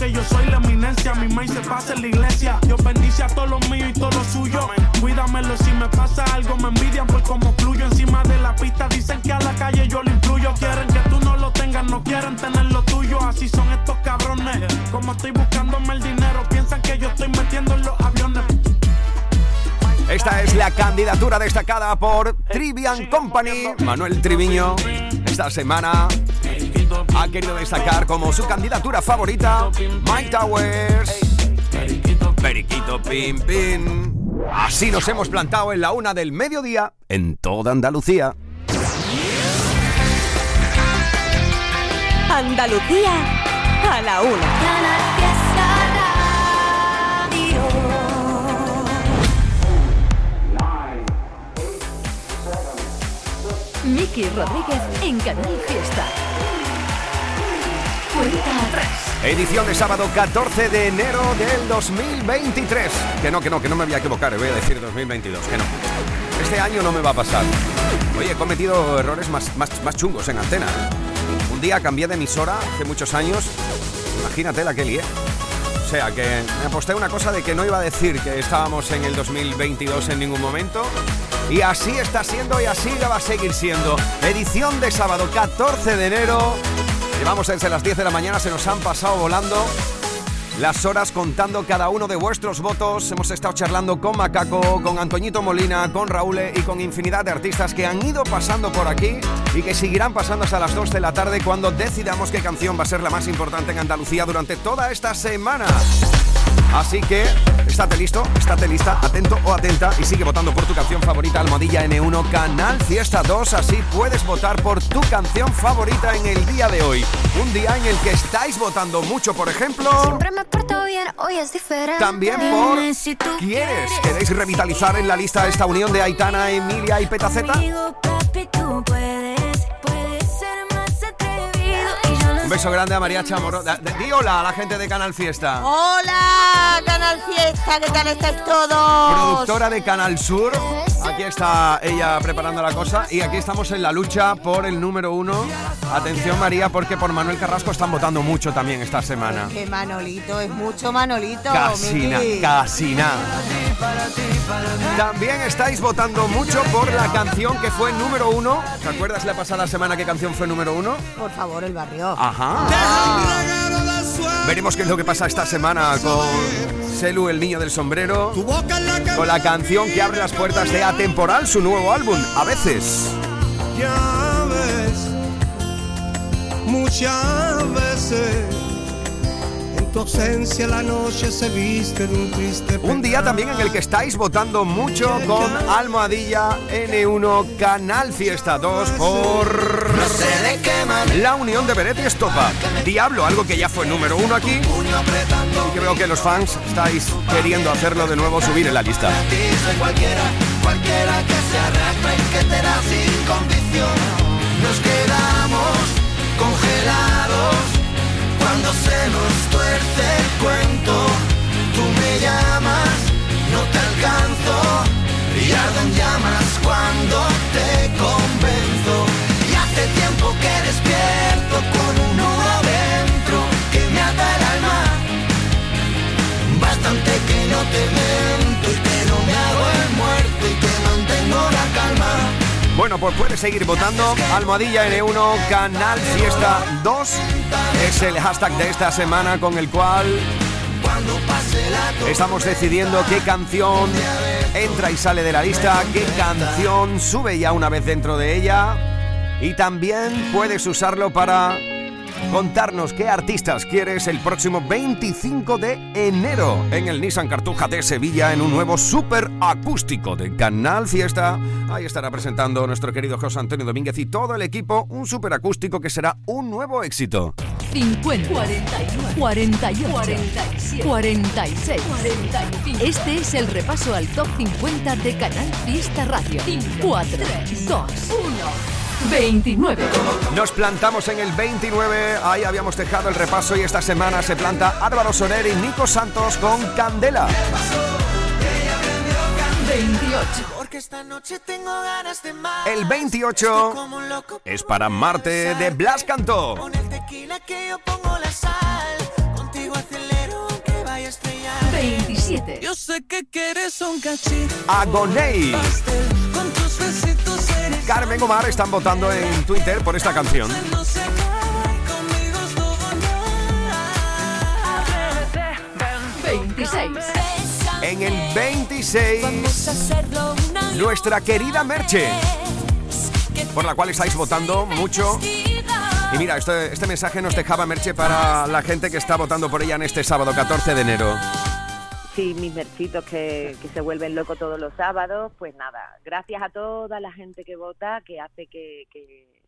que yo soy la eminencia. Mi maíz se pasa en la iglesia. Dios bendice a todos los míos y todos los suyos. Cuídamelo si me pasa algo, me envidian por como fluyo encima de la pista. Dicen que a la calle yo lo influyo. Quieren que tú no lo tengas, no quieren tener lo tuyo. Así son estos cabrones. Como estoy buscándome el dinero, piensan que yo estoy metiendo en los aviones. Esta es la candidatura destacada por Trivian Company. Manuel Triviño esta semana ha querido destacar como su candidatura favorita Mike Towers. Periquito Pim Pim. Así nos hemos plantado en la una del mediodía en toda Andalucía. Andalucía a la una. Miki Rodríguez en Canal Fiesta. Edición de sábado 14 de enero del 2023. Que no, que no, que no me voy a equivocar, voy a decir 2022, que no. Este año no me va a pasar. Oye, he cometido errores más, más, más chungos en antena. Un día cambié de emisora hace muchos años. Imagínate la que lié. O sea, que me aposté una cosa de que no iba a decir que estábamos en el 2022 en ningún momento. Y así está siendo y así la va a seguir siendo. Edición de sábado 14 de enero. Llevamos desde las 10 de la mañana, se nos han pasado volando las horas contando cada uno de vuestros votos. Hemos estado charlando con Macaco, con Antoñito Molina, con Raúl y con infinidad de artistas que han ido pasando por aquí y que seguirán pasando hasta las 2 de la tarde cuando decidamos qué canción va a ser la más importante en Andalucía durante toda esta semana. Así que, estate listo, estate lista, atento o atenta y sigue votando por tu canción favorita, Almohadilla N1, Canal Fiesta 2. Así puedes votar por tu canción favorita en el día de hoy. Un día en el que estáis votando mucho, por ejemplo. Siempre me porto bien, hoy es diferente. También por Si tú ¿Quieres? ¿Queréis revitalizar en la lista esta unión de Aitana, Emilia y Petaceta? Conmigo, papi, tú puedes, puedes beso grande a María Chamorro. Di hola a la gente de Canal Fiesta. Hola, Canal Fiesta, ¿qué tal estáis todos? Productora de Canal Sur. Aquí está ella preparando la cosa. Y aquí estamos en la lucha por el número uno. Atención, María, porque por Manuel Carrasco están votando mucho también esta semana. Que Manolito, es mucho Manolito. Casi nada, Miki. casi nada. También estáis votando mucho por la canción que fue número uno. ¿Te acuerdas la pasada semana qué canción fue número uno? Por favor, el barrio. Ajá. Veremos qué es lo que pasa esta semana con Selu, el niño del sombrero, con la canción que abre las puertas de Atemporal, su nuevo álbum, a veces. Ya ves, muchas veces tu ausencia la noche se viste de un triste Un día también en el que estáis votando mucho con Almohadilla N1 Canal Fiesta 2 por la unión de Beret y Estopa. Diablo, algo que ya fue número uno aquí y que veo que los fans estáis queriendo hacerlo de nuevo subir en la lista. cualquiera, cualquiera que se arrastre y que te da sin condición. Nos quedamos congelados cuando se nos tuerce el cuento. Tú me llamas, no te alcanzo y ardo en llamas cuando te convenzo. Y hace tiempo que despierto con un nudo dentro que me ata el alma. Bastante que no te miento y que no me hago el muerto y que mantengo la calma. Bueno, pues puedes seguir votando. Almohadilla N1 Canal Fiesta 2 es el hashtag de esta semana con el cual estamos decidiendo qué canción entra y sale de la lista, qué canción sube ya una vez dentro de ella. Y también puedes usarlo para contarnos qué artistas quieres el próximo 25 de enero en el Nissan Cartuja de Sevilla en un nuevo super acústico de Canal Fiesta. Ahí estará presentando nuestro querido José Antonio Domínguez y todo el equipo un super acústico que será un nuevo éxito. 50, 41, 48, 47, 46, 45. Este es el repaso al top 50 de Canal Fiesta Radio. 4, 2, 1, 29. Nos plantamos en el 29, ahí habíamos dejado el repaso y esta semana se planta Álvaro Soler y Nico Santos con Candela. 28. Porque esta noche tengo ganas de más. El 28 Estoy como un loco es para Marte de Blas Cantó. Pon el tequila que yo pongo la sal. Contigo hacia 7. Yo sé que quieres un cachito. Pastel, Con tus besitos eres Carmen Omar están votando en Twitter por esta canción. conmigo es todo nada. 26. En el 26, nuestra querida Merche, por la cual estáis votando mucho. Y mira, este, este mensaje nos dejaba Merche para la gente que está votando por ella en este sábado 14 de enero. Sí, mis mercitos que, que se vuelven locos todos los sábados, pues nada, gracias a toda la gente que vota, que hace que, que,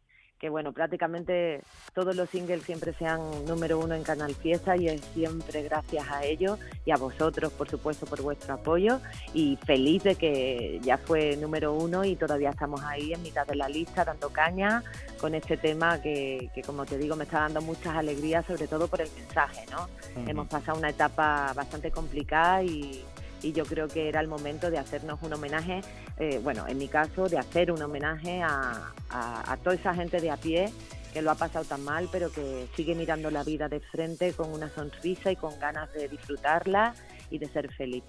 que, bueno, prácticamente todos los singles siempre sean número uno en Canal Fiesta y es siempre gracias a ellos y a vosotros, por supuesto, por vuestro apoyo y feliz de que ya fue número uno y todavía estamos ahí en mitad de la lista, dando caña con este tema que, que como te digo, me está dando muchas alegrías, sobre todo por el mensaje, ¿no? Hemos pasado una etapa bastante complicada y, y yo creo que era el momento de hacernos un homenaje, eh, bueno, en mi caso, de hacer un homenaje a, a- toda esa gente de a pie que lo ha pasado tan mal, pero que sigue mirando la vida de frente con una sonrisa y con ganas de disfrutarla y de ser feliz.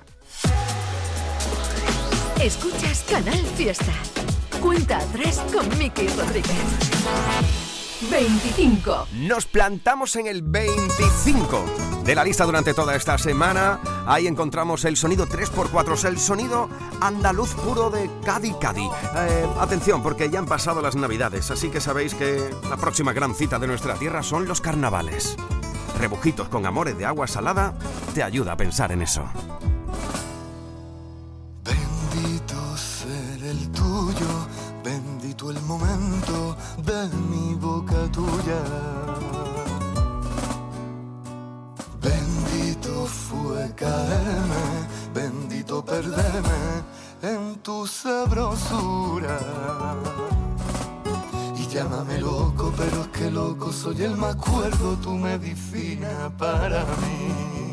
Escuchas Canal Fiesta. Cuenta atrás con Miki Rodríguez. 25. Nos plantamos en el 25 de la lista durante toda esta semana. Ahí encontramos el sonido 3x4, el sonido andaluz puro de Cadi Cadi. Eh, atención, porque ya han pasado las navidades, así que sabéis que la próxima gran cita de nuestra tierra son los carnavales. Rebujitos con amores de agua salada te ayuda a pensar en eso. Bendito ser el tuyo, bendito el momento de mi boca tuya. Bendito fue caerme, bendito perderme en tu sabrosura. Y llámame loco, pero es que loco soy el más cuerdo, tu medicina para mí.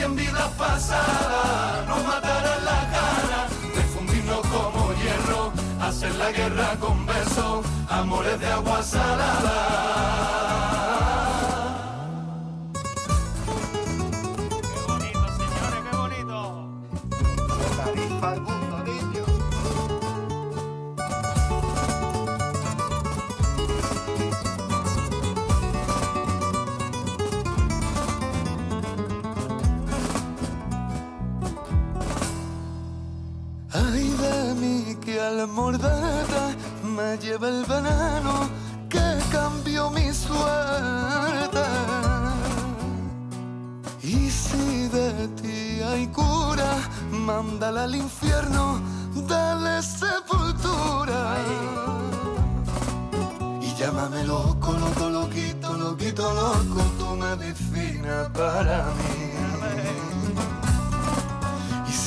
Si en vidas pasadas nos mataran las ganas de fundirnos como hierro, hacer la guerra con besos, amores de agua salada. Al morderte me lleva el veneno que cambió mi suerte. Y si de ti hay cura, mándala al infierno, dale sepultura. Y llámame loco, loco, loquito, loquito, loco, tu medicina para mí.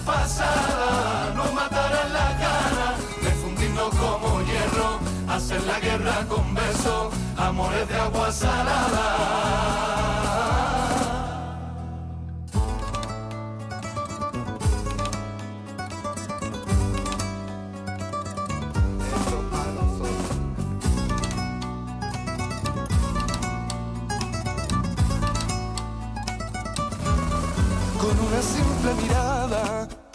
pasadas nos mataran las ganas de fundirnos como hierro, hacer la guerra con besos, amores de agua salada.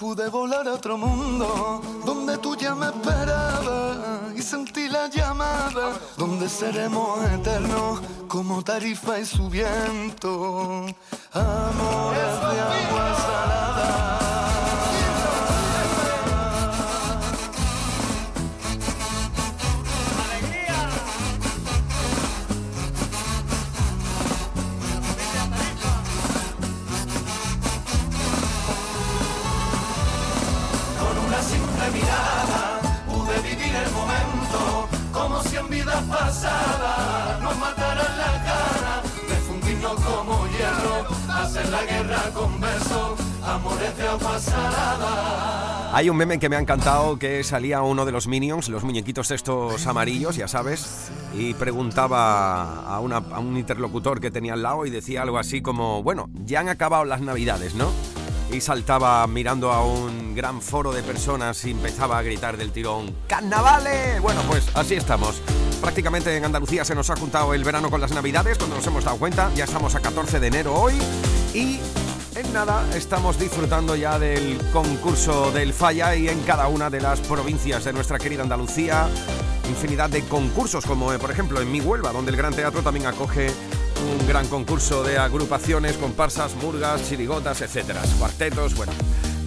Pude volar a otro mundo donde tú ya me esperabas y sentí la llamada donde seremos eternos como tarifa y su viento. Amores de agua salada. Hay un meme que me ha encantado que salía uno de los Minions, los muñequitos estos amarillos, ya sabes, y preguntaba a un interlocutor que tenía al lado y decía algo así como, bueno, ya han acabado las navidades, ¿no? Y saltaba mirando a un gran foro de personas y empezaba a gritar del tirón, ¡Carnavales! Bueno, pues así estamos. Prácticamente en Andalucía se nos ha juntado el verano con las navidades, cuando nos hemos dado cuenta, ya estamos a 14 de enero hoy y en nada estamos disfrutando ya del concurso del Falla y en cada una de las provincias de nuestra querida Andalucía infinidad de concursos como eh, por ejemplo en mi Huelva donde el Gran Teatro también acoge un gran concurso de agrupaciones, comparsas, murgas, chirigotas, etcétera, cuartetos, bueno.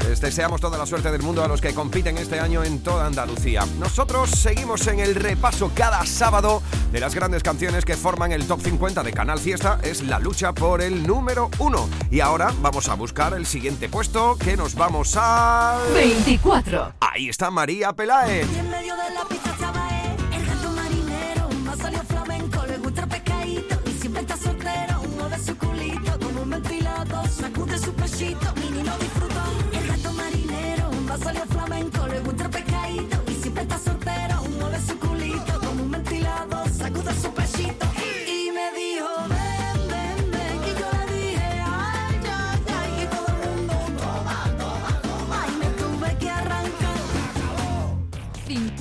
Les deseamos toda la suerte del mundo a los que compiten este año en toda Andalucía. Nosotros seguimos en el repaso cada sábado de las grandes canciones que forman el top 50 de Canal Fiesta. Es la lucha por el número uno. Y ahora vamos a buscar el siguiente puesto que nos vamos a... 24. Ahí está María Peláez.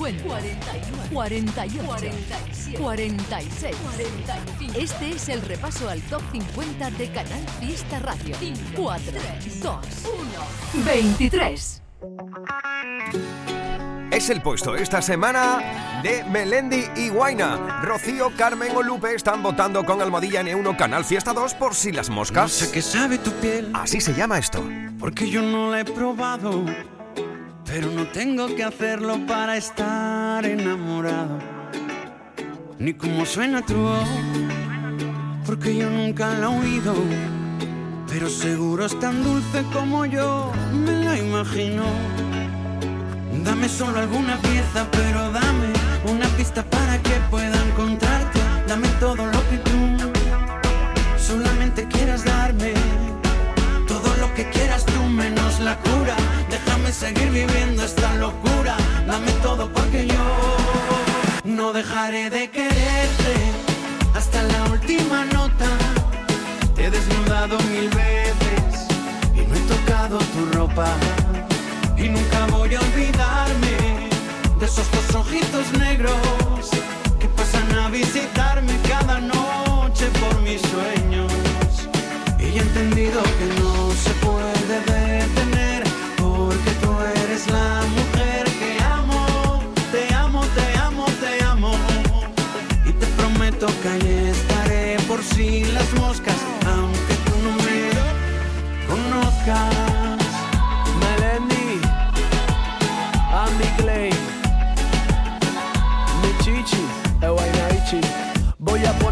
50, 41, 41, 47, 46, 45. Este es el repaso al top 50 de Canal Fiesta Radio. 4, 2, 1, 23. Es el puesto esta semana de Melendi y Guaina. Rocío, Carmen o Lupe están votando con Almohadilla N1 Canal Fiesta 2 por si las moscas. No sé qué sabe tu piel, Así se llama esto. porque yo no la he probado. Pero no tengo que hacerlo para estar enamorado. Ni cómo suena tu voz, porque yo nunca la he oído. Pero seguro es tan dulce como yo me la imagino. Dame solo alguna pieza, pero dame una pista para que pueda encontrarte. Dame todo lo seguir viviendo esta locura. Dame todo porque yo no dejaré de quererte hasta la última nota. Te he desnudado mil veces y no he tocado tu ropa. Y nunca voy a olvidarme de esos dos ojitos negros que pasan a visitarme cada noche por mis sueños. Y he entendido que no se puede tú la mujer que amo. Te amo, te amo, te amo. Y te prometo que ahí estaré por si las moscas, aunque tú no me.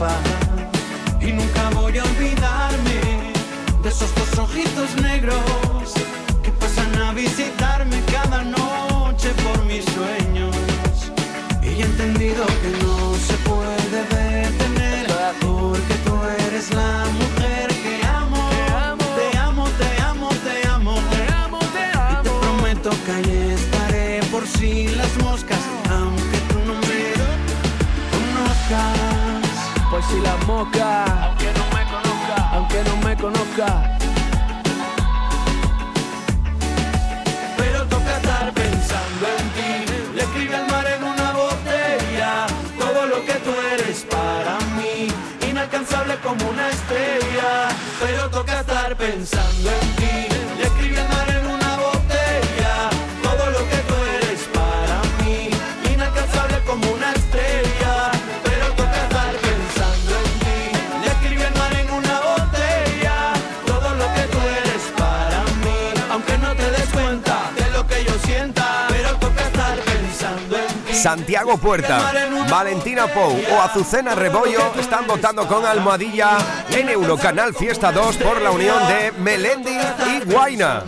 Y nunca voy a olvidarme de esos dos ojitos negros Por si la moca, aunque no me conozca, aunque no me conozca. Pero toca estar pensando en ti. Le escribe al mar en una botella todo lo que tú eres para mí. Inalcanzable como una estrella. Pero toca estar pensando en ti. Santiago Puerta, Valentina Pou o Azucena Rebollo están votando con almohadilla en Eurocanal Fiesta 2 por la unión de Melendi y Guaina.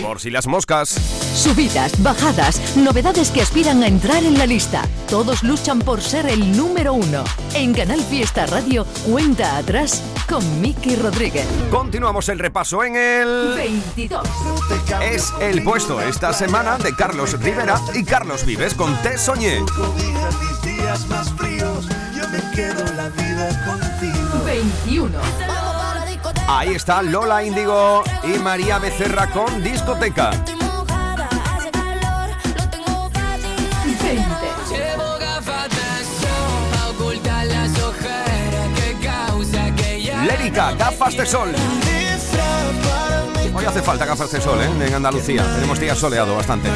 Por si las moscas. Subidas, bajadas, novedades que aspiran a entrar en la lista. Todos luchan por ser el número uno. En Canal Fiesta Radio, cuenta atrás con Miki Rodríguez. Continuamos el repaso en el 22. Es el puesto esta semana de Carlos Rivera y Carlos Vives con Te Soñé. mis días más fríos, yo me quedo la vida contigo. 21. Ahí está Lola Índigo y María Becerra con discoteca. Gafas de sol. Hoy hace falta gafas de sol, ¿eh? En Andalucía. Tenemos días soleado bastante.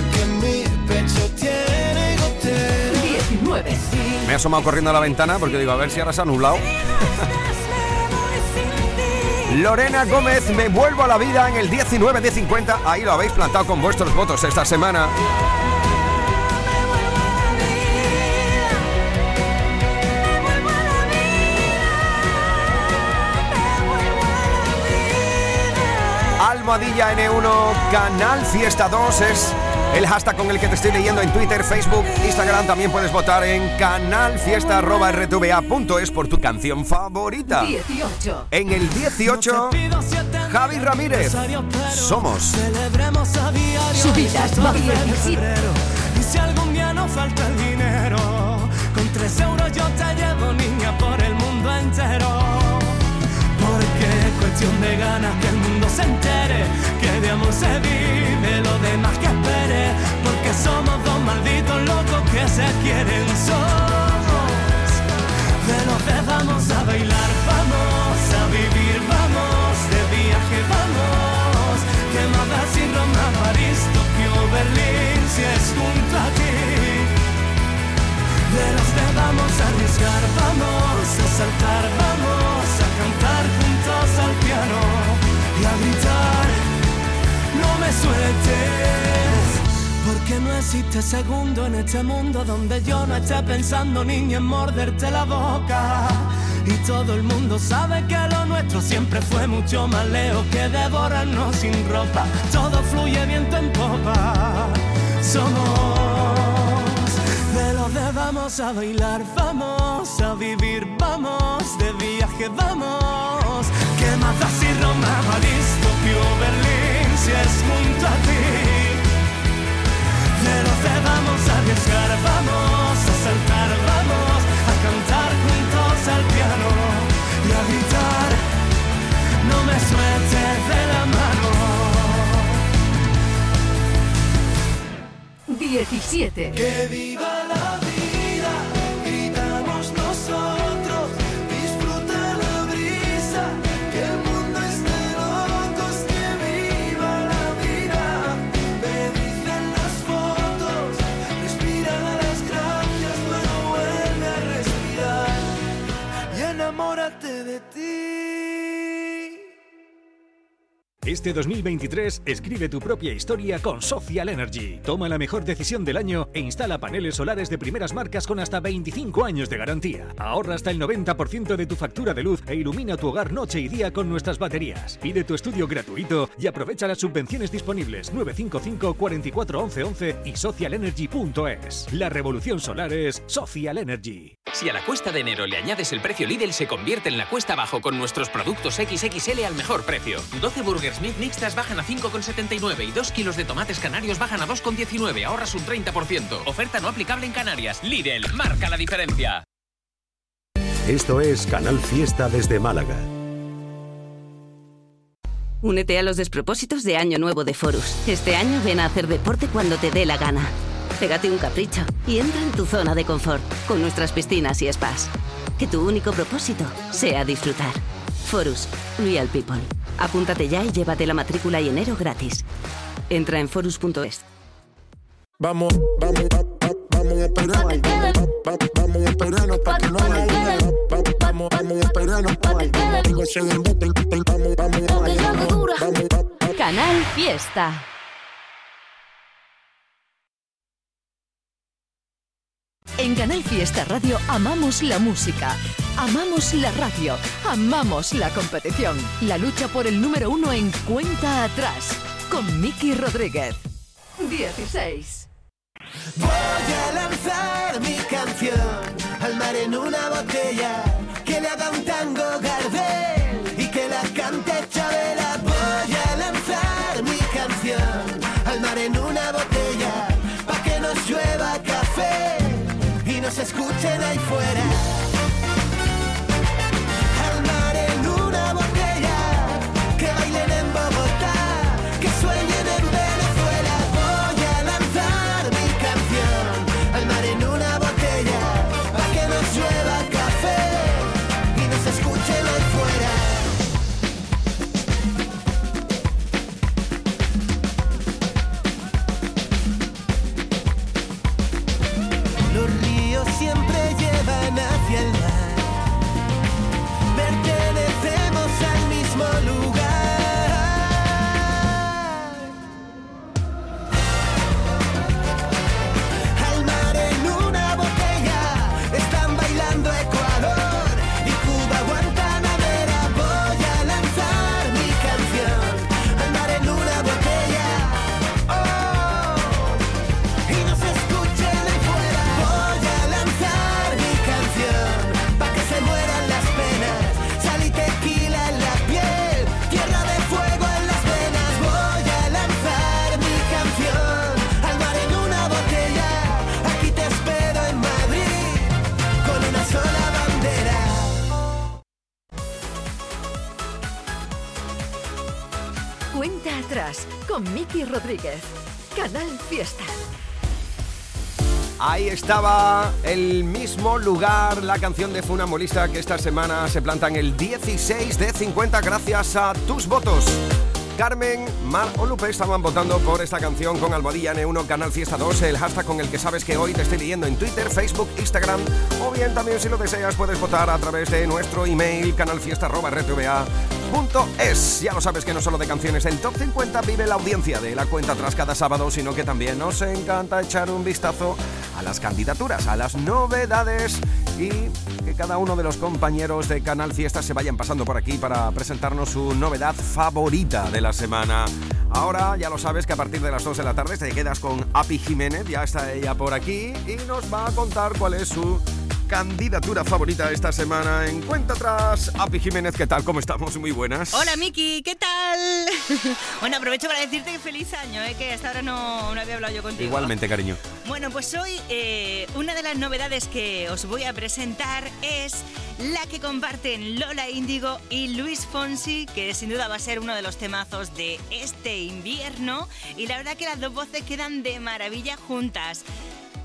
19. Me he asomado corriendo a la ventana porque digo, a ver si ahora se ha nublado. Lorena Gómez, me vuelvo a la vida en el 19 de 50. Ahí lo habéis plantado con vuestros votos esta semana. Almohadilla N1, Canal Fiesta 2 es el hashtag con el que te estoy leyendo en Twitter, Facebook, Instagram. También puedes votar en canalfiesta.rtva.es por tu canción favorita. 18. En el 18, Javi Ramírez. Somos. Celebremos a diario Subidas, el 12 de bajadas. febrero. Y si algún día nos falta el dinero, con tres euros yo te llevo, niña, por el mundo entero. Cuestión de ganas que el mundo se entere, que de amor se vive, lo demás que espere. Porque somos dos malditos locos que se quieren, somos de los que vamos a bailar, vamos a vivir, vamos de viaje, vamos. Que más si Roma, París, Tokio, Berlín, si es junto a ti. De los que vamos a arriesgar, vamos a saltar, vamos y a gritar. No me sueltes, porque no existe segundo en este mundo donde yo no esté pensando niña en morderte la boca. Y todo el mundo sabe que lo nuestro siempre fue mucho más lejos que devorarnos sin ropa. Todo fluye viento en popa. Somos de los de vamos a bailar, vamos a vivir, vamos de viaje, vamos. Que da si Roma, París, Tokio, Berlín, si es junto a ti. De de vamos a arriesgar, vamos a saltar, vamos a cantar juntos al piano y a gritar. No me sueltes de la mano. 17. Que viva la Este 2023 escribe tu propia historia con Social Energy. Toma la mejor decisión del año e instala paneles solares de primeras marcas con hasta 25 años de garantía. Ahorra hasta el 90% de tu factura de luz e ilumina tu hogar noche y día con nuestras baterías. Pide tu estudio gratuito y aprovecha las subvenciones disponibles 955 44 11 11 y socialenergy.es. La revolución solar es Social Energy. Si a la cuesta de enero le añades el precio Lidl, se convierte en la cuesta abajo con nuestros productos XXL al mejor precio. 12 Burgers Meat mixtas bajan a 5,79 y 2 kilos de tomates canarios bajan a 2,19. Ahorras un 30%. Oferta no aplicable en Canarias. Lidl, marca la diferencia. Esto es Canal Fiesta desde Málaga. Únete a los despropósitos de Año Nuevo de Forus. Este año ven a hacer deporte cuando te dé la gana. Pégate un capricho y entra en tu zona de confort con nuestras piscinas y spas. Que tu único propósito sea disfrutar. Forus, Real People. Apúntate ya y llévate la matrícula y enero gratis. Entra en forus.es. Vamos, vamos, va- va- vamos a esperar. Va- va- Vamos a esperarnos para que no vaya. Va- Vamos, vamos a esperarnos para que Tengo ese embuste, ten- Vamos, vamos a bailar. Vamos, va- Canal Fiesta. En Canal Fiesta Radio amamos la música, amamos la radio, amamos la competición. La lucha por el número uno en cuenta atrás con Miki Rodríguez. 16. Voy a lanzar mi canción al mar en una botella fuera. Rodríguez. Canal Fiesta. Ahí estaba el mismo lugar, la canción de Funamolista que esta semana se planta en el 16 de 50 gracias a tus votos. Carmen, Mar o Lupe estaban votando por esta canción con Almohadilla N1 Canal Fiesta 2, el hashtag con el que sabes que hoy te estoy leyendo en Twitter, Facebook, Instagram o bien también si lo deseas puedes votar a través de nuestro email canalfiesta.rtva.es. Ya lo sabes que no solo de canciones el Top 50 vive la audiencia de la cuenta atrás cada sábado, sino que también nos encanta echar un vistazo a las candidaturas, a las novedades y que cada uno de los compañeros de Canal Fiesta se vayan pasando por aquí para presentarnos su novedad favorita de la semana. Ahora ya lo sabes que a partir de las 2 de la tarde te quedas con Api Jiménez, ya está ella por aquí y nos va a contar cuál es su candidatura favorita esta semana. En cuenta atrás, Api Jiménez, ¿qué tal? ¿Cómo estamos? Muy buenas. Hola Miki, ¿qué tal? bueno, aprovecho para decirte que feliz año, ¿eh? que hasta ahora no, no había hablado yo contigo. Igualmente, cariño. Bueno, pues hoy eh, una de las novedades que os voy a presentar es la que comparten Lola Índigo y Luis Fonsi, que sin duda va a ser uno de los temazos de este invierno. Y la verdad que las dos voces quedan de maravilla juntas.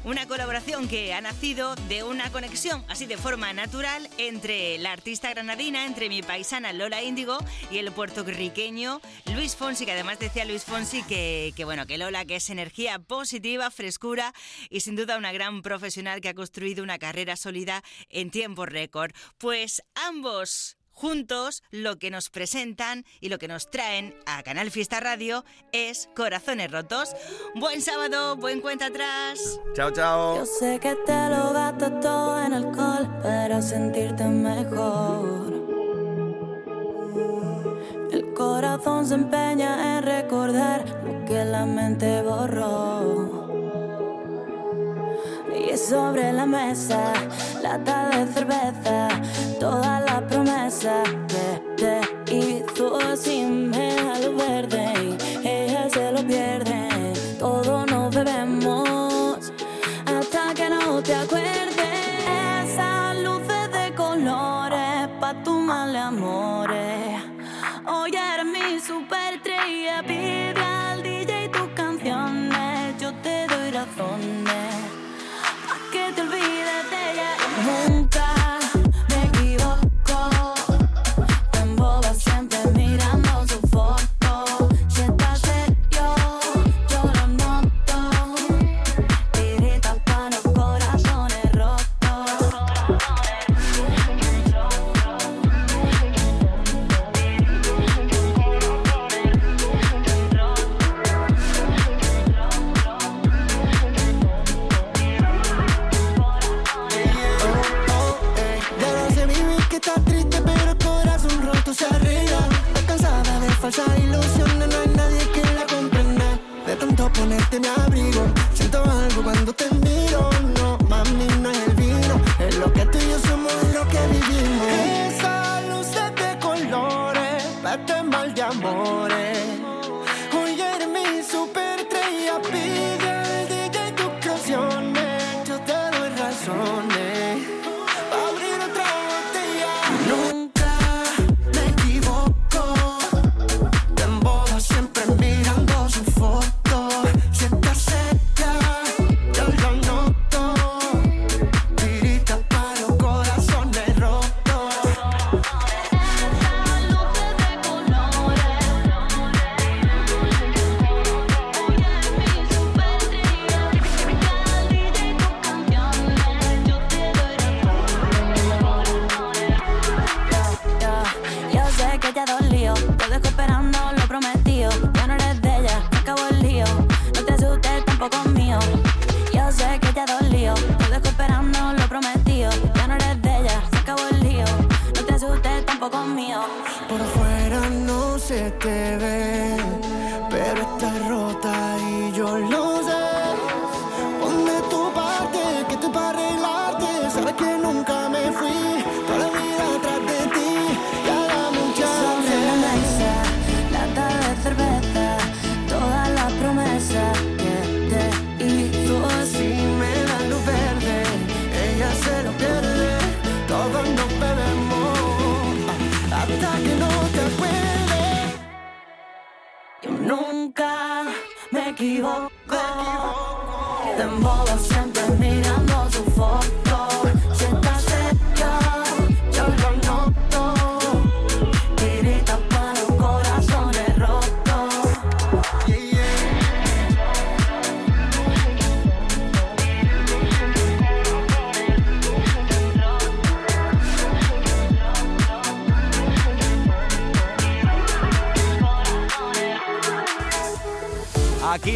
Una colaboración que ha nacido de una conexión así de forma natural entre la artista granadina, entre mi paisana Lola Índigo y el puertorriqueño Luis Fonsi, que además decía Luis Fonsi que, que bueno, que Lola que es energía positiva, frescura y sin duda una gran profesional que ha construido una carrera sólida en tiempo récord. Pues ambos juntos lo que nos presentan y lo que nos traen a Canal Fiesta Radio es Corazones Rotos. Buen sábado, buen cuenta atrás. Chao, chao. Yo sé que te lo gastas todo en alcohol para sentirte mejor. El corazón se empeña en recordar lo que la mente borró. Y sobre la mesa, lata de cerveza, toda la promesa que te hizo sin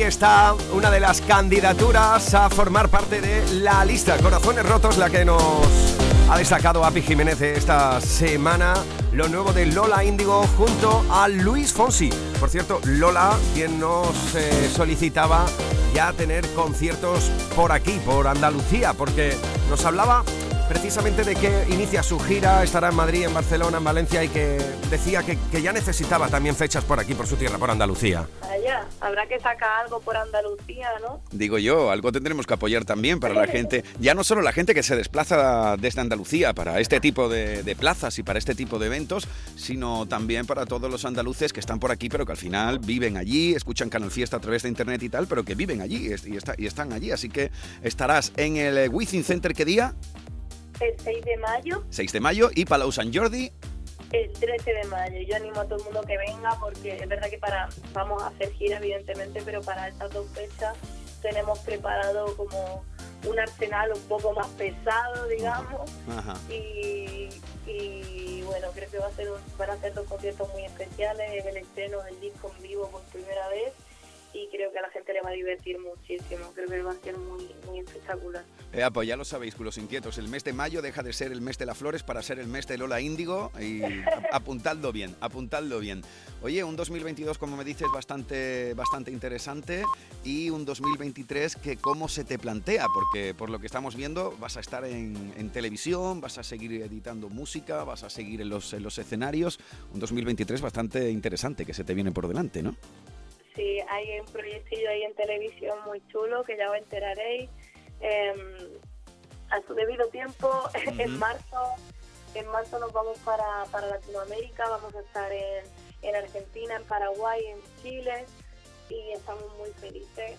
está una de las candidaturas a formar parte de la lista Corazones Rotos, la que nos ha destacado Api Jiménez esta semana. Lo nuevo de Lola Índigo junto a Luis Fonsi. Por cierto, Lola, quien nos eh, solicitaba ya tener conciertos por aquí, por Andalucía, porque nos hablaba precisamente de que inicia su gira, estará en Madrid, en Barcelona, en Valencia y que decía que, que ya necesitaba también fechas por aquí, por su tierra, por Andalucía. Allá, habrá que sacar algo por Andalucía, ¿no? Digo yo, algo tendremos que apoyar también para la gente, ya no solo la gente que se desplaza desde Andalucía para este tipo de, de plazas y para este tipo de eventos, sino también para todos los andaluces que están por aquí, pero que al final viven allí, escuchan Canal Fiesta a través de internet y tal, pero que viven allí y, y está- y están allí. Así que estarás en el Wizzing Center, ¿qué día? El 6 de mayo, 6 de mayo y Palau Sant Jordi. el 13 de mayo. Yo animo a todo el mundo que venga porque es verdad que para vamos a hacer gira, evidentemente, pero para estas dos fechas tenemos preparado como un arsenal un poco más pesado, digamos. Ajá. Y, y bueno, creo que va a ser un- van a ser dos conciertos muy especiales, es el estreno del disco en vivo por primera vez y creo que a la gente le va a divertir muchísimo, creo que va a ser muy, muy espectacular. Eh, ah, pues ya lo sabéis, culos inquietos. El mes de mayo deja de ser el mes de las flores para ser el mes de Lola Índigo y ap- apuntadlo bien, apuntadlo bien. Oye, un 2022, como me dices, bastante, bastante interesante y un 2023 que cómo se te plantea, porque por lo que estamos viendo vas a estar en, en televisión, vas a seguir editando música, vas a seguir en los, en los escenarios. Un 2023 bastante interesante que se te viene por delante, ¿no? Sí, hay un proyectillo ahí en televisión muy chulo que ya os enteraréis. em, a su debido tiempo, en marzo en marzo nos vamos para, para Latinoamérica, vamos a estar en, en Argentina, en Paraguay, en Chile y estamos muy felices.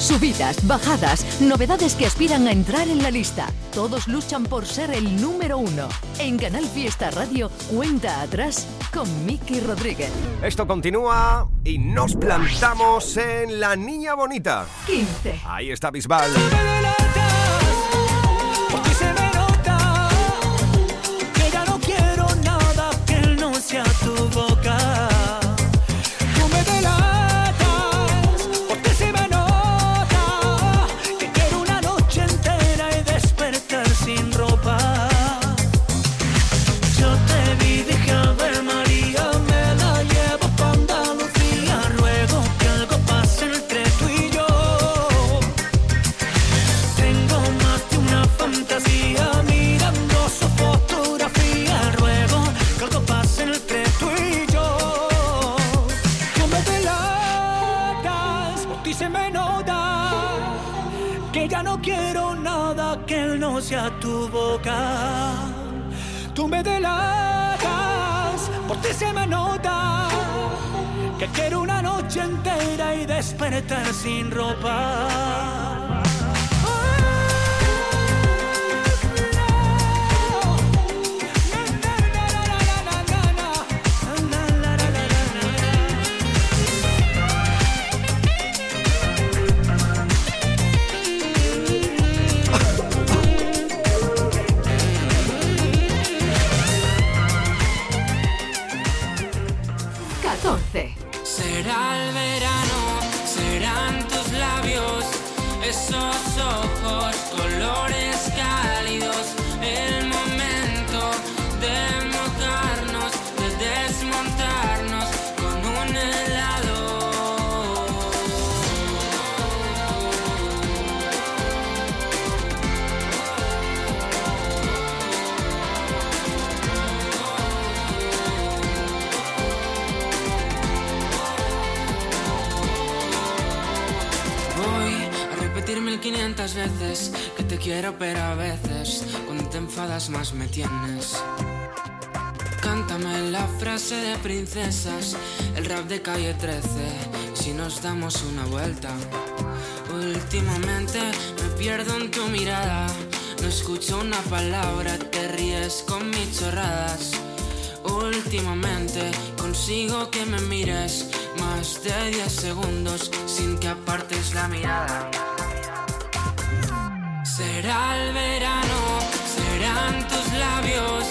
Subidas, bajadas, novedades que aspiran a entrar en la lista. Todos luchan por ser el número uno. En Canal Fiesta Radio, cuenta atrás con Miki Rodríguez. Esto continúa y nos plantamos en La Niña Bonita. 15. Ahí está Bisbal. Sea tu boca. Tú me delatas, por ti se me nota que quiero una noche entera y despertar sin ropa. Me tienes. Cántame la frase de princesas, el rap de calle 13, si nos damos una vuelta. Últimamente me pierdo en tu mirada, no escucho una palabra, te ríes con mis chorradas. Últimamente consigo que me mires más de 10 segundos sin que apartes la mirada. Será el verano, tus labios,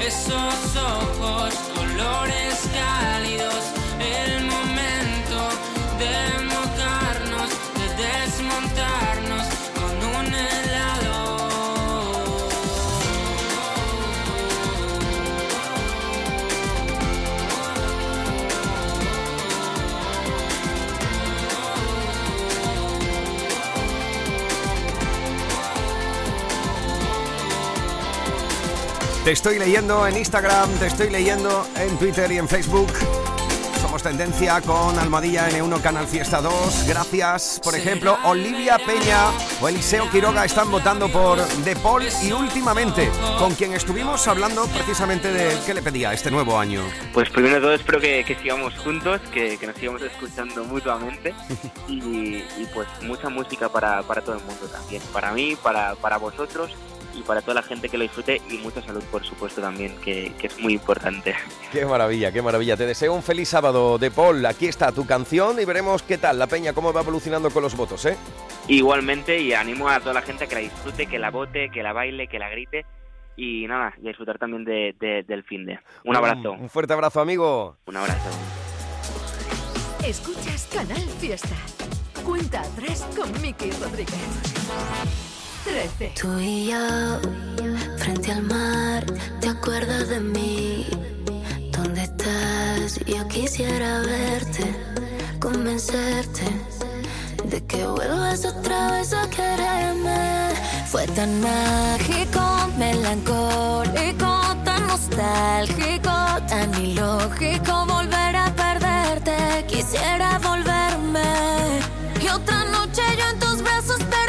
esos ojos, colores cálidos, el momento de Te estoy leyendo en Instagram, te estoy leyendo en Twitter y en Facebook. Somos tendencia con Almadilla N1 Canal Fiesta 2. Gracias. Por ejemplo, Olivia Peña o Eliseo Quiroga están votando por De Paul y últimamente, con quien estuvimos hablando precisamente de qué le pedía este nuevo año. Pues primero de todo espero que, que sigamos juntos, que, que nos sigamos escuchando mutuamente y, y, pues mucha música para, para todo el mundo también, para mí, para, para vosotros y para toda la gente que lo disfrute y mucha salud, por supuesto, también, que, que es muy importante. Qué maravilla, qué maravilla. Te deseo un feliz sábado de Paul. Aquí está tu canción y veremos qué tal la peña, cómo va evolucionando con los votos, ¿eh? Igualmente, y animo a toda la gente a que la disfrute, que la vote, que la baile, que la grite y nada, y a disfrutar también de, de- del fin de. Un abrazo. Un fuerte abrazo, amigo. Un abrazo. Escuchas Canal Fiesta. Cuenta atrás con Miki Rodríguez. 13. Tú y yo, frente al mar, ¿te acuerdas de mí? ¿Dónde estás? Yo quisiera verte, convencerte de que vuelvas otra vez a quererme. Fue tan mágico, melancólico, tan nostálgico, tan ilógico volver a perderte. Quisiera volverme y otra noche yo en tus brazos perderme.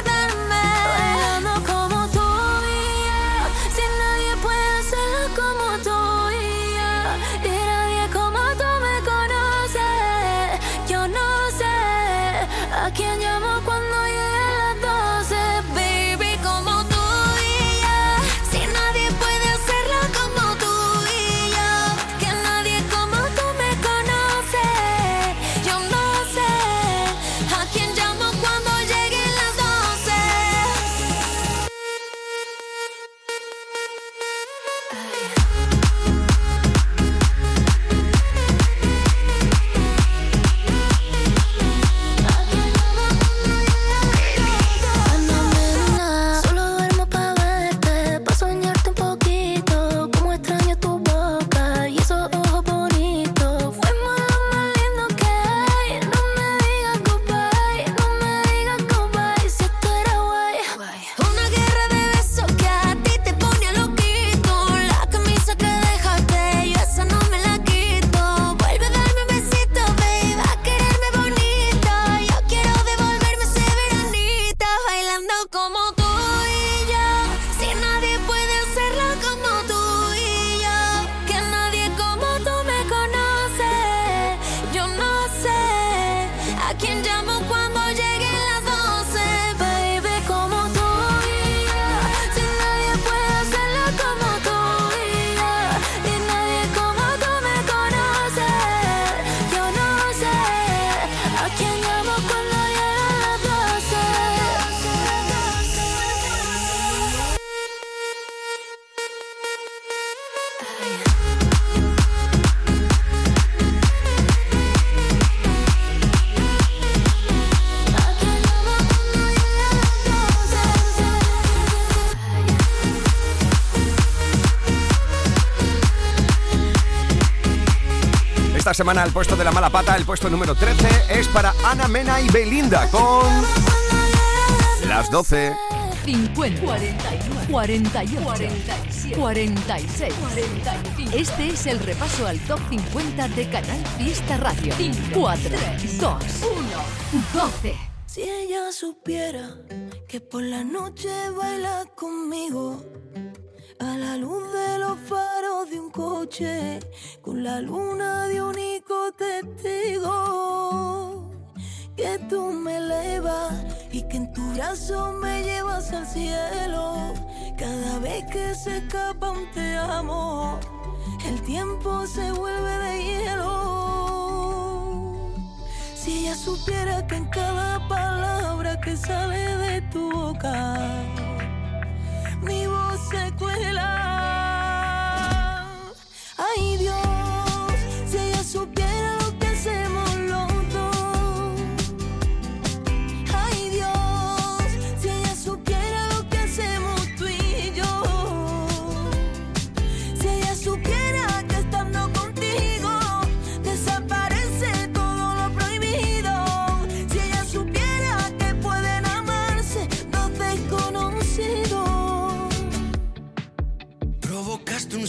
Semana el puesto de la mala pata, el puesto número 13, es para Ana Mena y Belinda con las 12. 50, 41, 48, 47, 46, 45. Este es el repaso al top 50 de Canal Fiesta Radio. 4, 2, 1, 12. Si ella supiera que por la noche baila conmigo a la luz de los faros de un coche con la luna de único testigo. Que tú me elevas y que en tu brazo me llevas al cielo. Cada vez que se escapa un te amo el tiempo se vuelve de hielo. Si ella supiera que en cada palabra que sale de tu boca, mi voz se cuela. Ay Dios,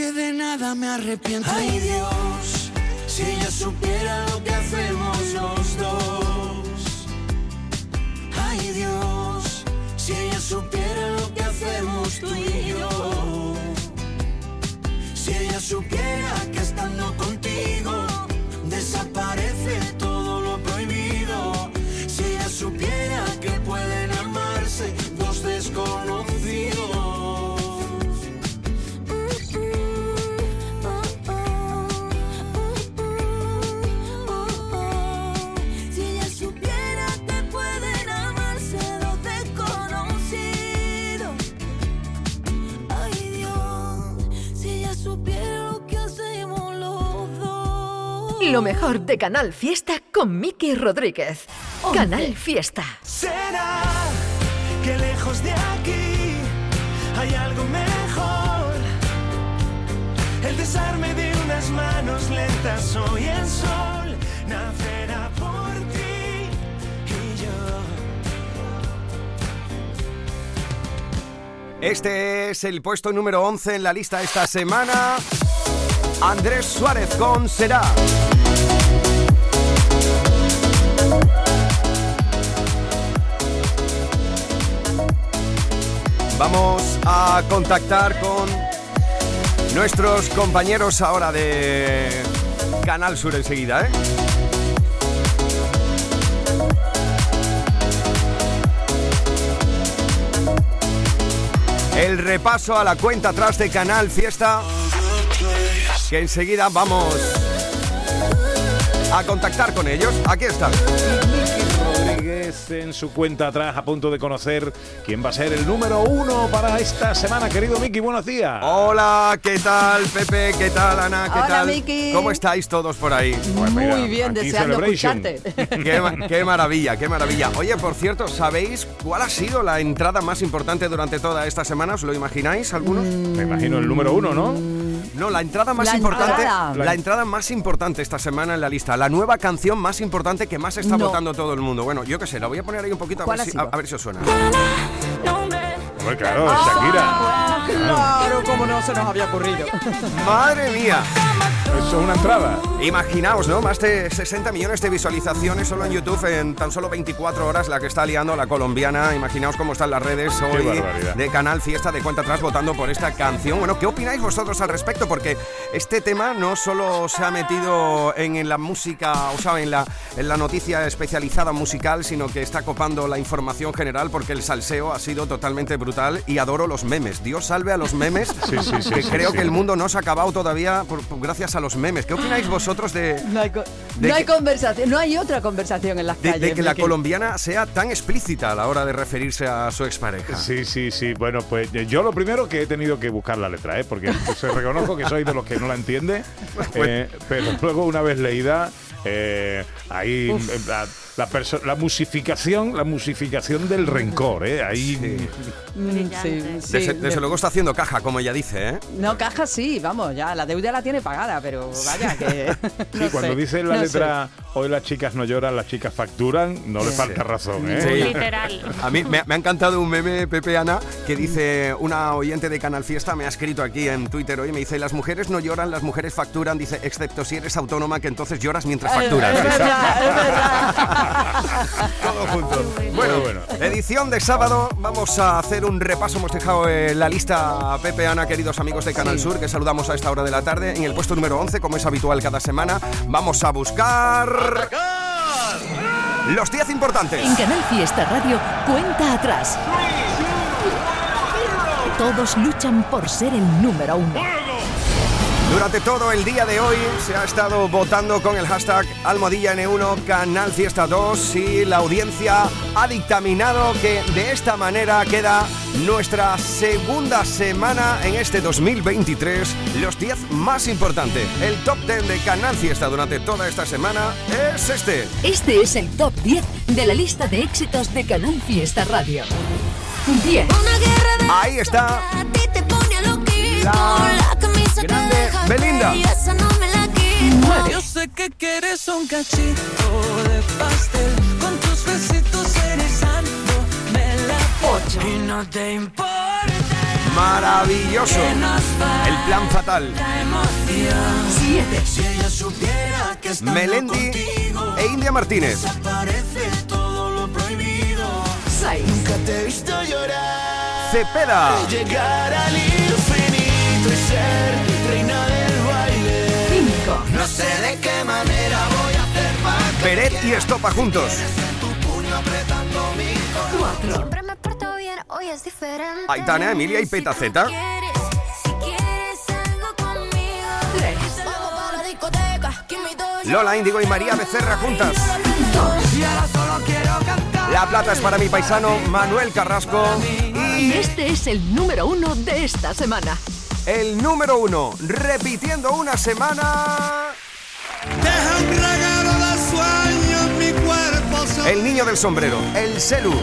Aunque de nada me arrepiento. Ay Dios, si ella supiera lo que hacemos los dos. Ay Dios, si ella supiera lo que hacemos tú y yo. Si ella supiera que estando contigo desaparece todo Lo mejor de Canal Fiesta con Miki Rodríguez. Canal Fiesta. Será que lejos de aquí hay algo mejor. El desarme de unas manos lentas hoy el sol nacerá por ti y yo. Este es el puesto número 11 en la lista esta semana. Andrés Suárez con Será. Vamos a contactar con nuestros compañeros ahora de Canal Sur enseguida, ¿eh? El repaso a la cuenta atrás de Canal Fiesta. Que enseguida vamos a contactar con ellos. Aquí están. Rodríguez en su cuenta atrás a punto de conocer quién va a ser el número uno para esta semana. Querido Miki, buenos días. Hola, ¿qué tal Pepe? ¿Qué tal Ana? ¿Qué Hola, tal? Miki. ¿Cómo estáis todos por ahí? Muy bien, deseando escucharte. Qué, ma- qué maravilla, qué maravilla. Oye, por cierto, ¿sabéis cuál ha sido la entrada más importante durante toda esta semana? ¿Os lo imagináis algunos? Me imagino el número uno, ¿no? No, la entrada más La importante, entrada. la entrada más importante esta semana en la lista, la nueva canción más importante que más está No. votando todo el mundo. Bueno, yo qué sé, la voy a poner ahí un poquito a ¿Cuál ver, si, a ver si os suena. Hombre, claro, Ah, Shakira. Claro, como no se nos había ocurrido. Madre mía. Eso es una entrada. Imaginaos, ¿no? Más de 60 millones de visualizaciones solo en YouTube en tan solo 24 horas, la que está liando la colombiana. Imaginaos cómo están las redes hoy de Canal Fiesta de Cuenta Atrás votando por esta canción. Bueno, ¿qué opináis vosotros al respecto? Porque este tema no solo se ha metido en, en la música, o sea, en la, en la noticia especializada musical, sino que está copando la información general porque el salseo ha sido totalmente brutal y adoro los memes. Dios salve a los memes, Sí, sí, sí, que creo que el mundo no se ha acabado todavía por- por- gracias a los memes. ¿Qué opináis vosotros de, No hay, co- De no hay que- conversación, no hay otra conversación en las de, calles. de que la colombiana sea tan explícita a la hora de referirse a su expareja? Sí, sí, sí. Bueno, pues yo lo primero que he tenido que buscar la letra, ¿eh? porque se reconozco que soy de los que no la entiende, eh, pero luego una vez leída, eh, ahí eh, la, la musificación, la musificación del rencor, ¿eh? Ahí Mm, sí, sí. Desde, desde luego está haciendo caja, como ella dice, ¿eh? No, caja sí, vamos, ya, la deuda la tiene pagada, pero vaya que... Sí, no cuando sé, dice la no letra hoy las chicas no lloran, las chicas facturan, no le falta razón, ¿eh? Sí. A mí me, me ha encantado un meme, Pepe Ana, que dice una oyente de Canal Fiesta, me ha escrito aquí en Twitter hoy, me dice, las mujeres no lloran, las mujeres facturan, dice, excepto si eres autónoma, que entonces lloras mientras facturas. Es verdad, es verdad. Todo junto. Bueno, bueno. edición de sábado, vamos a hacer un repaso, hemos dejado eh, la lista a Pepe Ana, queridos amigos de Canal Sí. Sur, que saludamos a esta hora de la tarde, en el puesto número 11, como es habitual cada semana, vamos a buscar... Los 10 importantes. En Canal Fiesta Radio, cuenta atrás. Todos luchan por ser el número uno. Durante todo el día de hoy se ha estado votando con el hashtag Almohadilla N1 Canal Fiesta 2 y la audiencia ha dictaminado que de esta manera queda nuestra segunda semana en este 2023, los 10 más importantes. El top 10 de Canal Fiesta durante toda esta semana es este. Este es el top 10 de la lista de éxitos de Canal Fiesta Radio. 10. Ahí está la grande Belinda. sé que quieres un cachito de pastel con tus besitos erizándome la Y no te importa Maravilloso. El plan fatal. la emoción. Si ella supiera que Melendi contigo e India Martínez. todo lo prohibido. Nunca te he visto llorar. Cepeda. Sé de qué manera voy a hacer para Peret y Estopa juntos. tu puño apretando mi Cuatro. Siempre me porto bien, hoy es diferente. Aitana, Emilia y Petaceta. Lola Índigo y María Becerra juntas. Y ahora solo quiero cantar. La plata es para mi paisano Manuel Carrasco. Y este es el número uno de esta semana. El número uno, repitiendo una semana. El niño del sombrero, el Celu.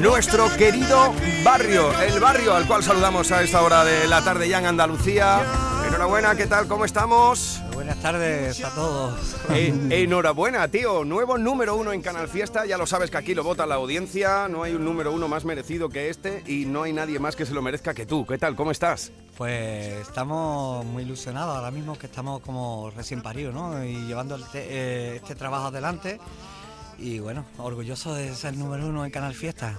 Nuestro querido barrio, el barrio al cual saludamos a esta hora de la tarde ya en Andalucía. Enhorabuena, ¿qué tal? ¿Cómo estamos? Buenas tardes a todos. Eh, enhorabuena, tío. Nuevo número uno en Canal Fiesta. Ya lo sabes que aquí lo vota la audiencia. No hay un número uno más merecido que este y no hay nadie más que se lo merezca que tú. ¿Qué tal? ¿Cómo estás? Pues estamos muy ilusionados ahora mismo que estamos como recién paridos, ¿no? Y llevando el te- eh, este trabajo adelante. Y bueno, orgulloso de ser número uno en Canal Fiesta.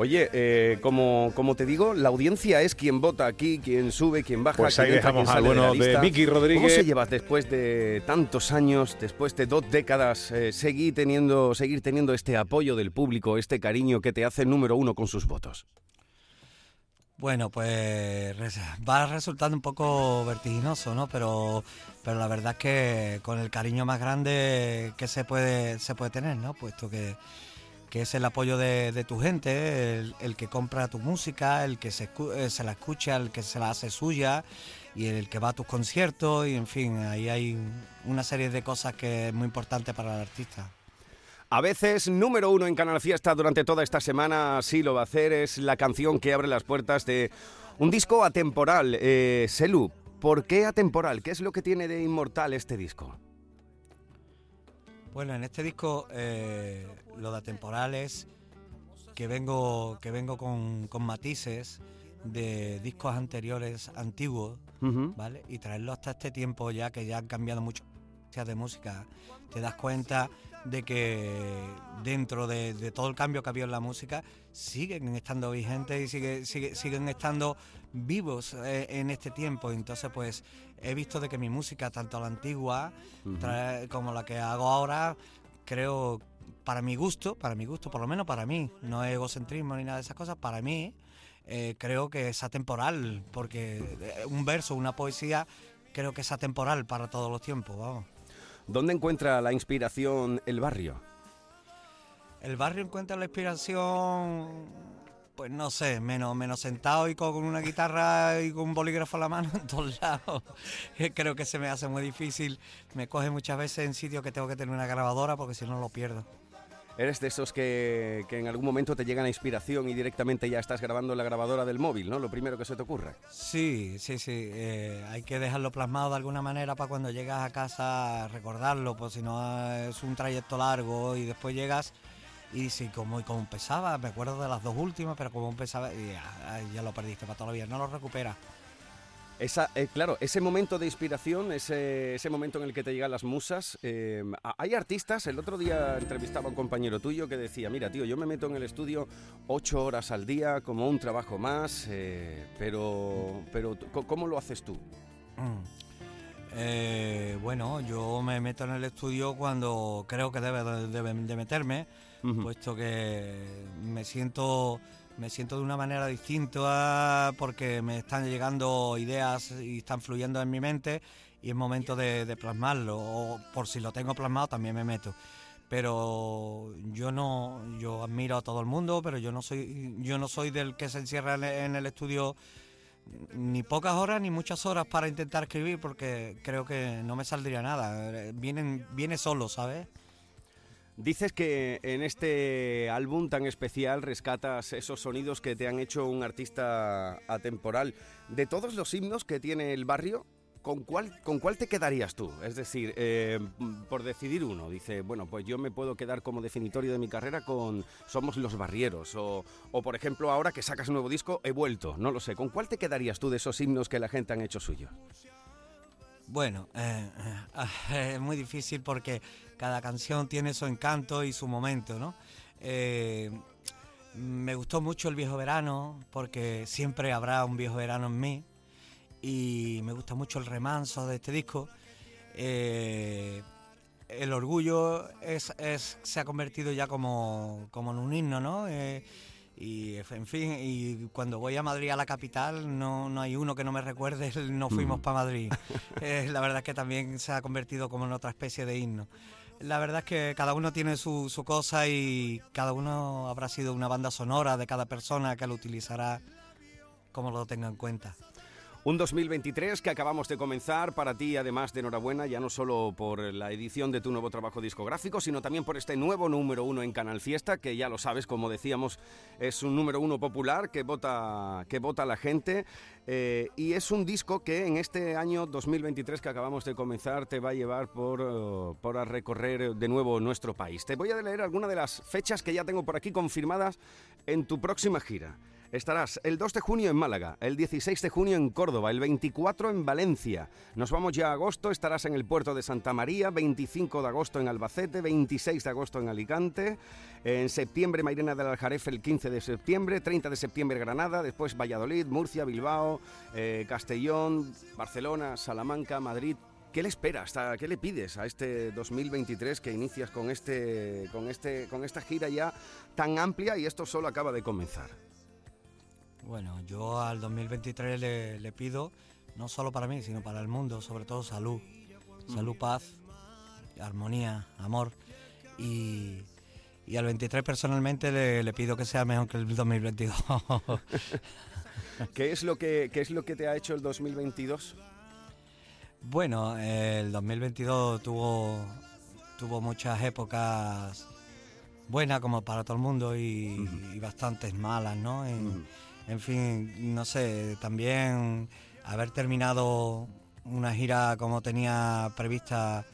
Oye, eh, como, como te digo, la audiencia es quien vota aquí, quien sube, quien baja. Pues quien ahí entra, dejamos quien al sale bueno la de. Miki Rodríguez. ¿Cómo se llevas después de tantos años, después de dos décadas, eh, seguir, teniendo, seguir teniendo este apoyo del público, este cariño que te hace número uno con sus votos? Bueno, pues va resultando un poco vertiginoso, ¿no? Pero, pero la verdad es que con el cariño más grande que se puede, se puede tener, ¿no? Puesto que, que es el apoyo de, tu gente, el, que compra tu música, el que eh, se la escucha, el que se la hace suya y el que va a tus conciertos y en fin, ahí hay una serie de cosas que es muy importante para el artista. A veces, número uno en Canal Fiesta durante toda esta semana, sí lo va a hacer, es la canción que abre las puertas de un disco atemporal. Eh, Selu, ¿por qué atemporal? ¿Qué es lo que tiene de inmortal este disco? Bueno, en este disco eh, lo de atemporal es que vengo, que vengo con, con matices de discos anteriores antiguos. ¿vale? Y traerlo hasta este tiempo ya que ya han cambiado mucho de música. Te das cuenta de que dentro de, de todo el cambio que ha habido en la música siguen estando vigentes y sigue, sigue- siguen estando vivos eh, en este tiempo. Entonces, pues he visto de que mi música, tanto la antigua trae- como la que hago ahora, creo, para mi gusto, para mi gusto, por lo menos para mí, no es egocentrismo ni nada de esas cosas, para mí eh, creo que es atemporal, porque eh, un verso, una poesía, creo que es atemporal para todos los tiempos, vamos. ¿Dónde encuentra la inspiración el barrio? El barrio encuentra la inspiración, pues no sé, menos, menos sentado y con una guitarra y con un bolígrafo a la mano en todos lados. Creo que se me hace muy difícil. Me coge muchas veces en sitios que tengo que tener una grabadora porque si no lo pierdo. Eres de esos que, que en algún momento te llega la inspiración y directamente ya estás grabando en la grabadora del móvil, ¿no? Lo primero que se te ocurre. Sí, sí, sí. eh, hay que dejarlo plasmado de alguna manera para cuando llegas a casa recordarlo, pues si no es un trayecto largo y después llegas y sí, como, y como empezaba, me acuerdo de las dos últimas, pero como empezaba, y ya, ya lo perdiste para toda la vida, no lo recuperas. Esa, eh, claro, ese momento de inspiración, ese, ese momento en el que te llegan las musas. eh, a- hay artistas, el otro día entrevistaba a un compañero tuyo que decía, mira tío, yo me meto en el estudio ocho horas al día como un trabajo más, eh, pero, pero ¿cómo lo haces tú? Mm. Eh, bueno, yo me meto en el estudio cuando creo que debe de, de- de meterme, puesto que me siento me siento de una manera distinta porque me están llegando ideas y están fluyendo en mi mente y es momento de, plasmarlo. O por si lo tengo plasmado también me meto. Pero yo no, yo admiro a todo el mundo, pero yo no soy, yo no soy del que se encierra en el- estudio ni pocas horas ni muchas horas para intentar escribir porque creo que no me saldría nada. Vienen, viene solo, ¿sabes? Dices que en este álbum tan especial rescatas esos sonidos que te han hecho un artista atemporal. De todos los himnos que tiene el barrio, ¿con cuál, ¿con cuál te quedarías tú? Es decir, eh, por decidir uno, dice, bueno, pues yo me puedo quedar como definitorio de mi carrera con Somos los Barrieros. O, o, por ejemplo, ahora que sacas un nuevo disco, He vuelto. No lo sé. ¿Con cuál te quedarías tú de esos himnos que la gente han hecho suyo? Bueno, eh, eh, es muy difícil porque cada canción tiene su encanto y su momento, ¿no? Eh, me gustó mucho el viejo verano porque siempre habrá un viejo verano en mí y me gusta mucho el remanso de este disco. Eh, el orgullo es, es- se ha convertido ya como, como en un himno, ¿no? Eh, y en fin, y cuando voy a Madrid, a la capital, no, no hay uno que no me recuerde no fuimos Mm. para Madrid. Eh, la verdad es que también se ha convertido como en otra especie de himno. La verdad es que cada uno tiene su, su cosa y cada uno habrá sido una banda sonora de cada persona que lo utilizará como lo tenga en cuenta. Un 2023 que acabamos de comenzar para ti, además de enhorabuena, ya no solo por la edición de tu nuevo trabajo discográfico, sino también por este nuevo número uno en Canal Fiesta, que ya lo sabes, como decíamos, es un número uno popular que vota, que vota la gente. eh, y es un disco que en este año 2023 que acabamos de comenzar te va a llevar por, eh, por a recorrer de nuevo nuestro país. Te voy a leer algunas de las fechas que ya tengo por aquí confirmadas en tu próxima gira. Estarás el 2 de junio en Málaga, el 16 de junio en Córdoba, el 24 en Valencia. Nos vamos ya a agosto, estarás en el puerto de Santa María, 25 de agosto en Albacete, 26 de agosto en Alicante, en septiembre Mairena del Aljarafe el 15 de septiembre, 30 de septiembre Granada, después Valladolid, Murcia, Bilbao, eh, Castellón, Barcelona, Salamanca, Madrid. ¿Qué le esperas? ¿Qué le pides a este 2023 que inicias con, este, con, este, con esta gira ya tan amplia y esto solo acaba de comenzar? Bueno, yo al 2023 le, le pido, no solo para mí, sino para el mundo, sobre todo salud. Salud, paz, armonía, amor. Y, y al 23 personalmente le, le pido que sea mejor que el 2022. ¿Qué es lo que, qué es lo que te ha hecho el 2022? Bueno, el 2022 tuvo, tuvo muchas épocas buenas como para todo el mundo y, y bastantes malas, ¿no? En, en fin, no sé, también haber terminado una gira como tenía prevista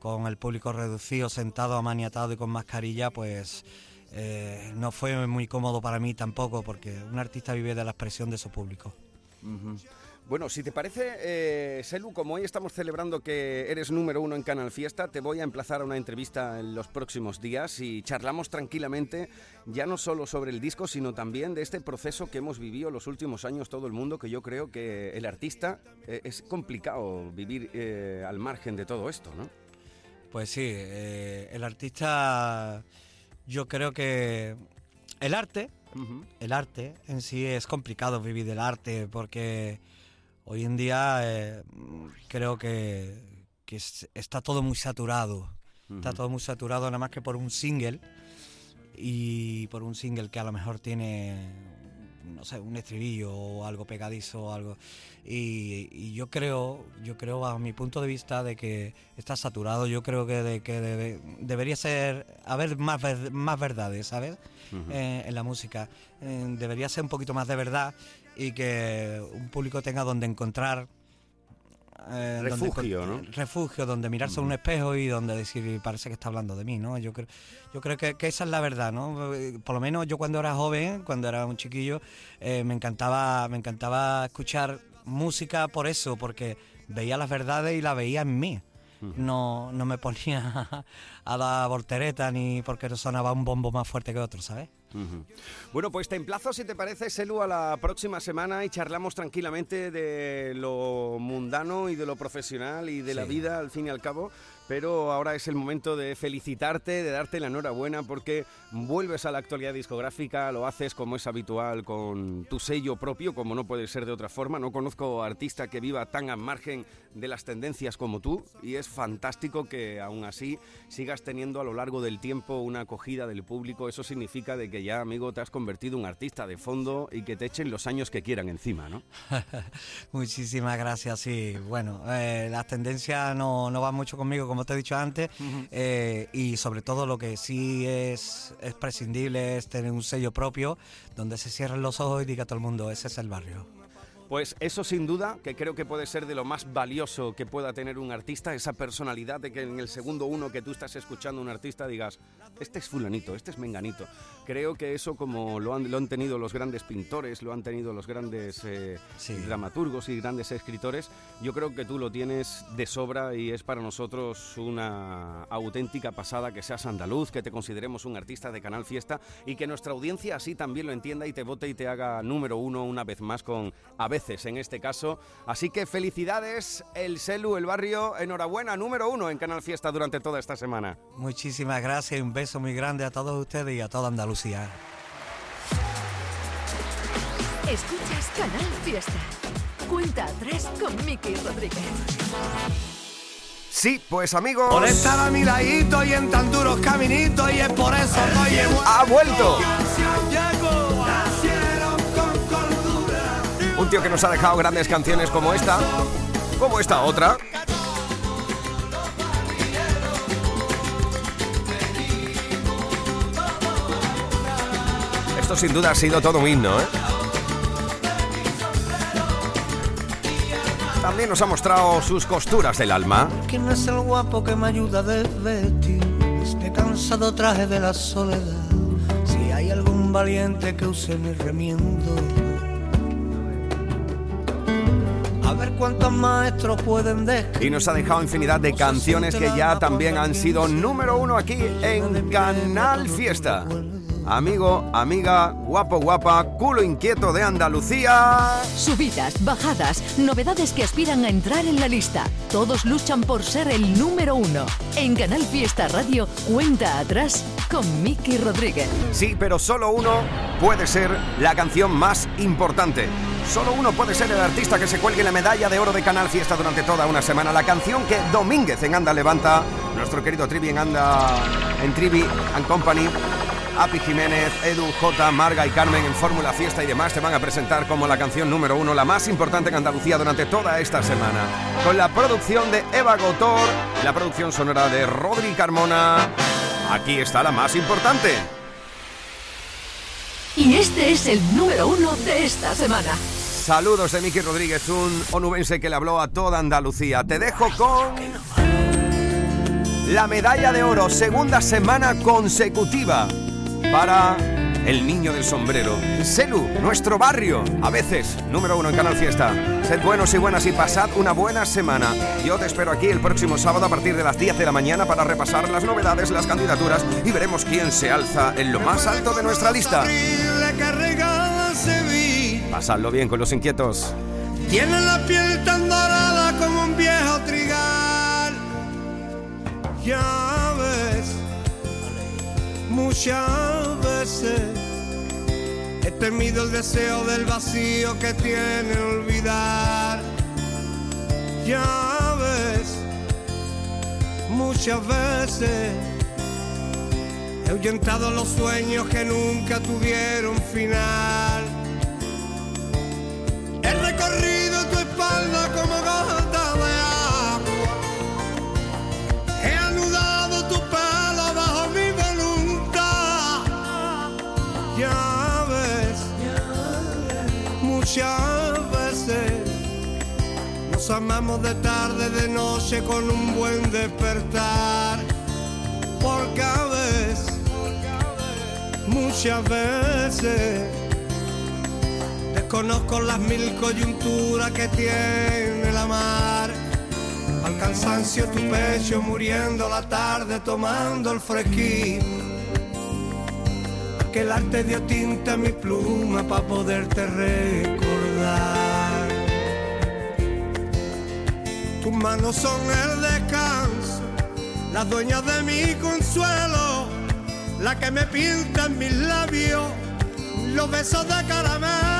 con el público reducido, sentado, amaniatado y con mascarilla, pues eh, no fue muy cómodo para mí tampoco, porque un artista vive de la expresión de su público. Bueno, si te parece, eh, Selu, como hoy estamos celebrando que eres número uno en Canal Fiesta, te voy a emplazar a una entrevista en los próximos días y charlamos tranquilamente, ya no solo sobre el disco, sino también de este proceso que hemos vivido los últimos años todo el mundo, que yo creo que el artista eh, es complicado vivir eh, al margen de todo esto, ¿no? Pues sí, eh, el artista, yo creo que el arte, el arte en sí es complicado vivir del arte porque hoy en día eh, creo que, que es- está todo muy saturado, está todo muy saturado nada más que por un single. Y por un single que a lo mejor tiene no sé un estribillo o algo pegadizo o algo. Y, y yo creo yo creo a mi punto de vista de que está saturado. Yo creo que de que debe- debería ser haber más más verdades sabes. Eh, en la música. Eh, debería ser un poquito más de verdad y que un público tenga donde encontrar eh, donde Refugio, ¿no? refugio donde mirarse a un espejo y donde decir parece que está hablando de mí no yo creo yo creo que, que esa es la verdad no por lo menos yo cuando era joven cuando era un chiquillo eh, me encantaba me encantaba escuchar música por eso porque veía las verdades y la veía en mí. No, no me ponía a dar voltereta ni porque sonaba un bombo más fuerte que otro, ¿sabes? Bueno, pues te emplazo, si te parece, Selu, a la próxima semana y charlamos tranquilamente de lo mundano y de lo profesional y de la vida, al fin y al cabo. Pero ahora es el momento de felicitarte, de darte la enhorabuena, porque vuelves a la actualidad discográfica, lo haces como es habitual, con tu sello propio, como no puede ser de otra forma. No conozco artista que viva tan al margen de las tendencias como tú, y es fantástico que aún así sigas teniendo a lo largo del tiempo una acogida del público. Eso significa de que ya, amigo, te has convertido en un artista de fondo y que te echen los años que quieran encima, ¿no? Muchísimas gracias, sí. Bueno, eh, las tendencias no, no van mucho conmigo, como te he dicho antes, eh, y sobre todo lo que sí es, es prescindible es tener un sello propio donde se cierren los ojos y diga a todo el mundo, ese es el barrio. Pues eso sin duda, que creo que puede ser de lo más valioso que pueda tener un artista, esa personalidad de que en el segundo uno que tú estás escuchando a un artista digas, este es fulanito, este es menganito. Creo que eso como lo han, lo han tenido los grandes pintores, lo han tenido los grandes eh, dramaturgos y grandes escritores, yo creo que tú lo tienes de sobra y es para nosotros una auténtica pasada que seas andaluz, que te consideremos un artista de Canal Fiesta y que nuestra audiencia así también lo entienda y te vote y te haga número uno una vez más con a veces en este caso. Así que felicidades, el Celu, el barrio, enhorabuena, número uno en Canal Fiesta durante toda esta semana. Muchísimas gracias y un beso muy grande a todos ustedes y a toda Andalucía. Escuchas Canal Fiesta. Cuenta atrás con Miki Rodríguez. Sí, pues amigos. Por estar a mi ladito y en tan duros caminitos y es por eso que ¡Ha vuelto! Un tío que nos ha dejado grandes canciones como esta, como esta otra. Esto sin duda ha sido todo un himno, ¿eh? También nos ha mostrado sus costuras del alma. ¿Quién es el guapo que me ayuda a desvestir este cansado traje de la soledad? Si hay algún valiente que use mi remiendo. Maestros pueden. Y nos ha dejado infinidad de canciones que ya también han sido número uno aquí en Canal Fiesta. Amigo, amiga, guapo, guapa, culo inquieto de Andalucía. Subidas, bajadas, novedades que aspiran a entrar en la lista. Todos luchan por ser el número uno. En Canal Fiesta Radio, cuenta atrás con Miki Rodríguez. Sí, pero solo uno puede ser la canción más importante. Solo uno puede ser el artista que se cuelgue la medalla de oro de Canal Fiesta durante toda una semana. La canción que Domínguez en Anda levanta, nuestro querido Trivi en Anda, en Trivi and Company. Api Jiménez, Edu, J, Marga y Carmen en Fórmula Fiesta y demás te van a presentar como la canción número uno, la más importante en Andalucía durante toda esta semana. Con la producción de Eva Gotor, la producción sonora de Rodri Carmona. Aquí está la más importante. Y este es el número uno de esta semana. Saludos de Miki Rodríguez, un onubense que le habló a toda Andalucía. Te dejo con la medalla de oro, segunda semana consecutiva para el niño del sombrero. Celu, nuestro barrio, a veces número uno en Canal Fiesta. Sed buenos y buenas y pasad una buena semana. Yo te espero aquí el próximo sábado a partir de las 10 de la mañana para repasar las novedades, las candidaturas y veremos quién se alza en lo más alto de nuestra lista. Pasadlo bien con los inquietos. Tiene la piel tan dorada como un viejo trigal. Ya muchas veces he temido el deseo del vacío que tiene olvidar. Ya ves, muchas veces he ahuyentado los sueños que nunca tuvieron final. He recorrido tu espalda como gota muchas veces nos amamos de tarde, de noche con un buen despertar. Porque a veces, muchas veces. Desconozco las mil coyunturas que tiene la mar. Al cansancio tu pecho muriendo la tarde tomando el fresquín. Que el arte dio tinta a mi pluma para poderte recordar. Manos son el descanso, las dueñas de mi consuelo, la que me pinta en mis labios los besos de caramelo.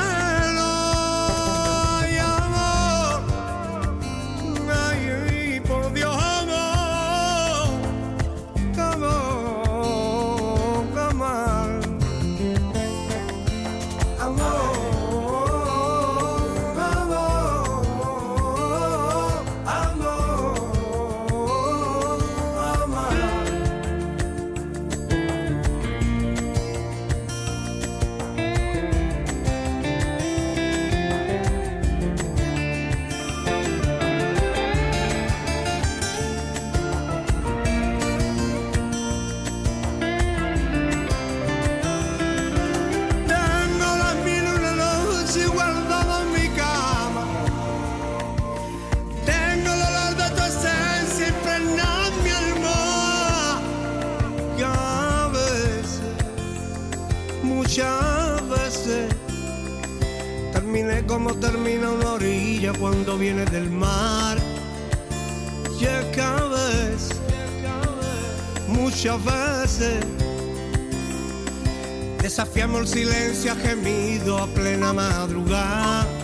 Cuando viene del mar. Y es que a muchas veces, desafiamos el silencio a gemido a plena madrugada.